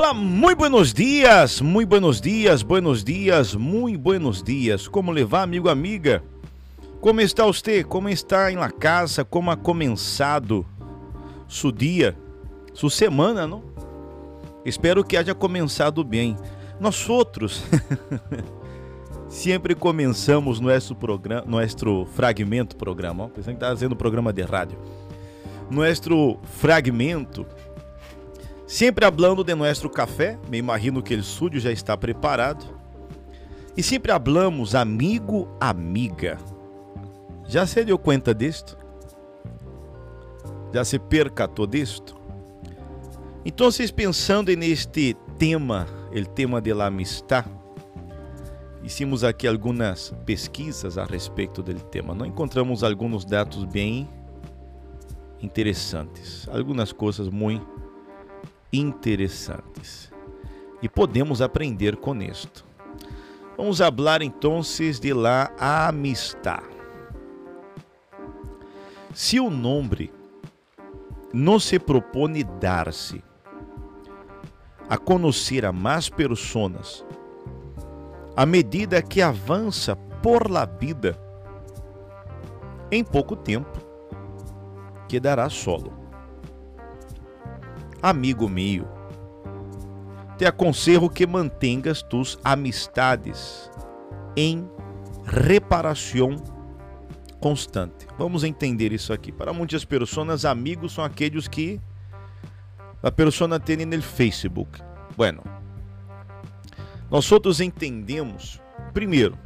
Olá, muito buenos dias, muito buenos dias, buenos dias, muito buenos dias. Como levar, amigo, amiga? Como está você? Como está em la casa? Como ha começado su dia, sua semana, não? Espero que haja começado bem. Nós outros sempre começamos nosso programa, nosso fragmento programa, pensando que está fazendo programa de rádio. Nosso fragmento Sempre hablando de nosso café, me imagino que o estúdio já está preparado. E sempre hablamos amigo, amiga. Já se deu conta disto? Já se percatou disto? Então, vocês pensando neste tema, o tema de la amistad, hicimos aqui algumas pesquisas a respeito do tema. Não encontramos alguns dados bem interessantes, algumas coisas muito interessantes. E podemos aprender com isto. Vamos falar então de la amistad. Se o nome não se propõe dar-se a conhecer a mais pessoas, à medida que avança por la vida, em pouco tempo quedará solo amigo meu. Te aconselho que mantengas tus amistades em reparação constante. Vamos entender isso aqui. Para muitas pessoas, amigos são aqueles que a pessoa tem no Facebook. Bueno, nós outros entendemos, primeiro,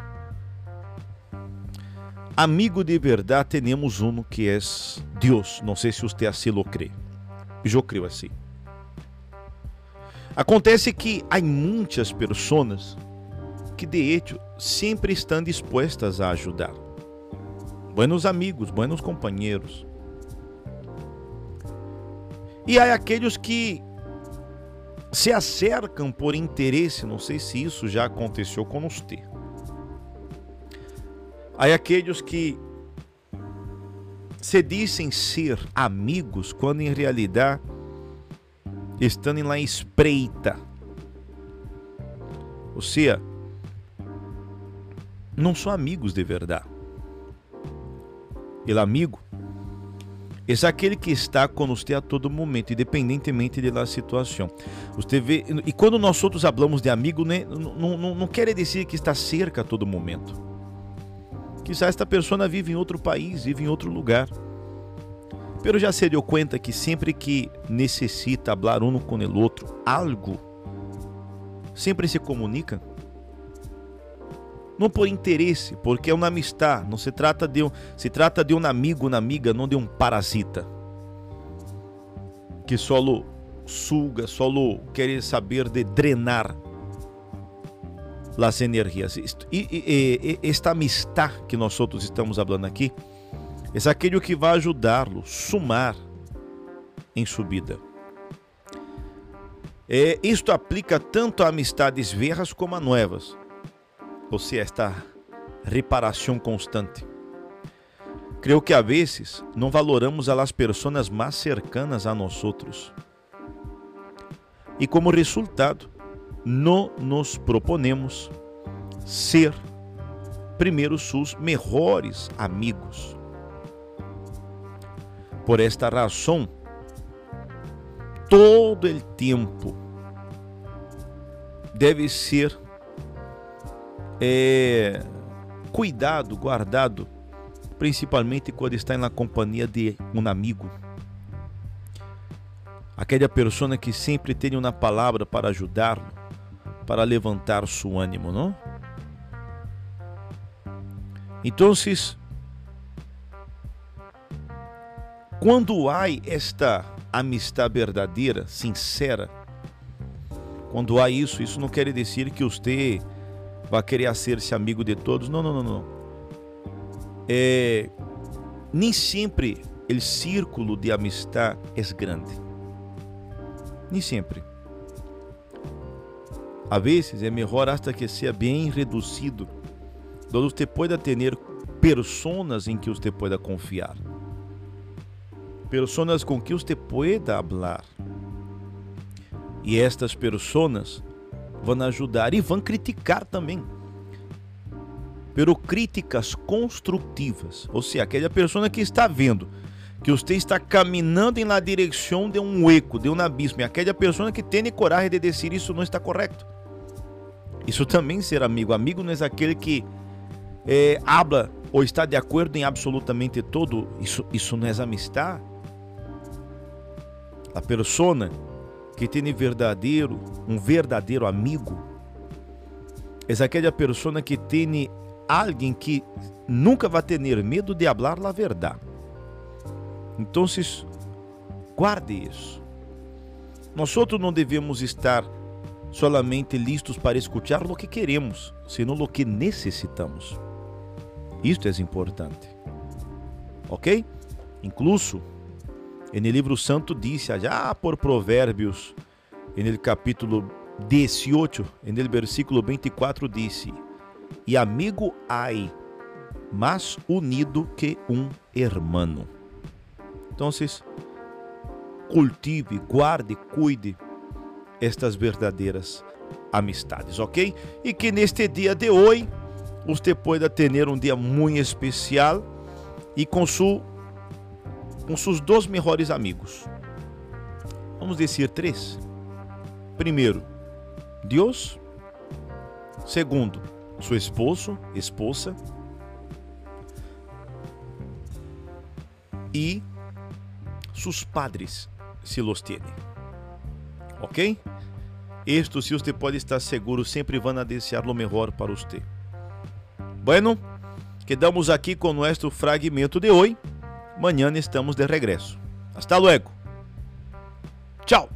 amigo de verdade temos um que é Deus. Não sei se você assim lo crê. Eu creio assim. Acontece que há muitas pessoas que de hecho sempre estão dispostas a ajudar. Buenos amigos, buenos companheiros. E há aqueles que se acercam por interesse, não sei se isso já aconteceu com você. Há aqueles que se dizem ser amigos quando em realidade estando lá em espreita. Ou seja, não são amigos de verdade. Ele amigo é aquele que está com você a todo momento, independentemente da situação. Você vê, e quando nós outros falamos de amigo, né, não, não, não quer dizer que está cerca a todo momento. Quizás esta pessoa vive em outro país, vive em outro lugar. Pero já se deu conta que sempre que necessita hablar um com o outro algo, sempre se comunica? Não por interesse, porque é uma amistade, não se trata de um, se trata de um amigo, uma amiga, não de um parasita que solo suga, solo quer saber de drenar as energias. Esta amistade que nós estamos falando aqui, é aquele que vai ajudá-lo sumar em subida. É, isto aplica tanto a amistades velhas como a novas. Ou seja, esta reparação constante. Creio que a vezes não valoramos a las pessoas mais cercanas a nós outros. E como resultado, não nos proponemos ser primeiro seus melhores amigos. Por esta razão, todo o tempo deve ser é, cuidado, guardado, principalmente quando está na companhia de um amigo. Aquela pessoa que sempre tem uma palavra para ajudá-lo, para levantar seu ânimo, não? Então, Quando há esta amistade verdadeira, sincera, quando há isso, isso não quer dizer que você vai querer ser-se amigo de todos. Não, não, não, não. É, nem sempre o círculo de amistade é grande. Nem sempre. A vezes é melhor hasta que seja bem reduzido, onde você pueda ter pessoas em que você pueda confiar personas com que você pueda hablar. E estas pessoas vão ajudar e vão criticar também. Pero críticas construtivas, ou seja, aquela pessoa que está vendo que você está caminhando em la direção de um eco, de um abismo, e aquela pessoa que tem coragem de dizer isso não está correto. Isso também ser amigo. Amigo não é aquele que é, habla ou está de acordo em absolutamente todo. Isso, isso não é amistade. A pessoa que tem verdadeiro, um verdadeiro amigo, é aquela pessoa que tem alguém que nunca vai ter medo de falar a verdade. Então, guarde isso. Nós não devemos estar solamente listos para escutar o que queremos, senão o que necessitamos. Isto é importante. Ok? Incluso, no livro santo disse já por Provérbios, no capítulo 18, no versículo 24, disse: E amigo ai, mais unido que um hermano. Então, cultive, guarde, cuide estas verdadeiras amistades, ok? E que neste dia de hoje você pueda ter um dia muito especial e com, su, com seus dois melhores amigos. Vamos dizer três. Primeiro, Deus. Segundo, seu esposo, esposa. E seus padres, se los tiene. Ok? Isto, se você pode estar seguro, sempre vão desejar o melhor para você. Bueno, quedamos aqui com nosso fragmento de hoje. Amanhã estamos de regresso. Hasta luego. Tchau.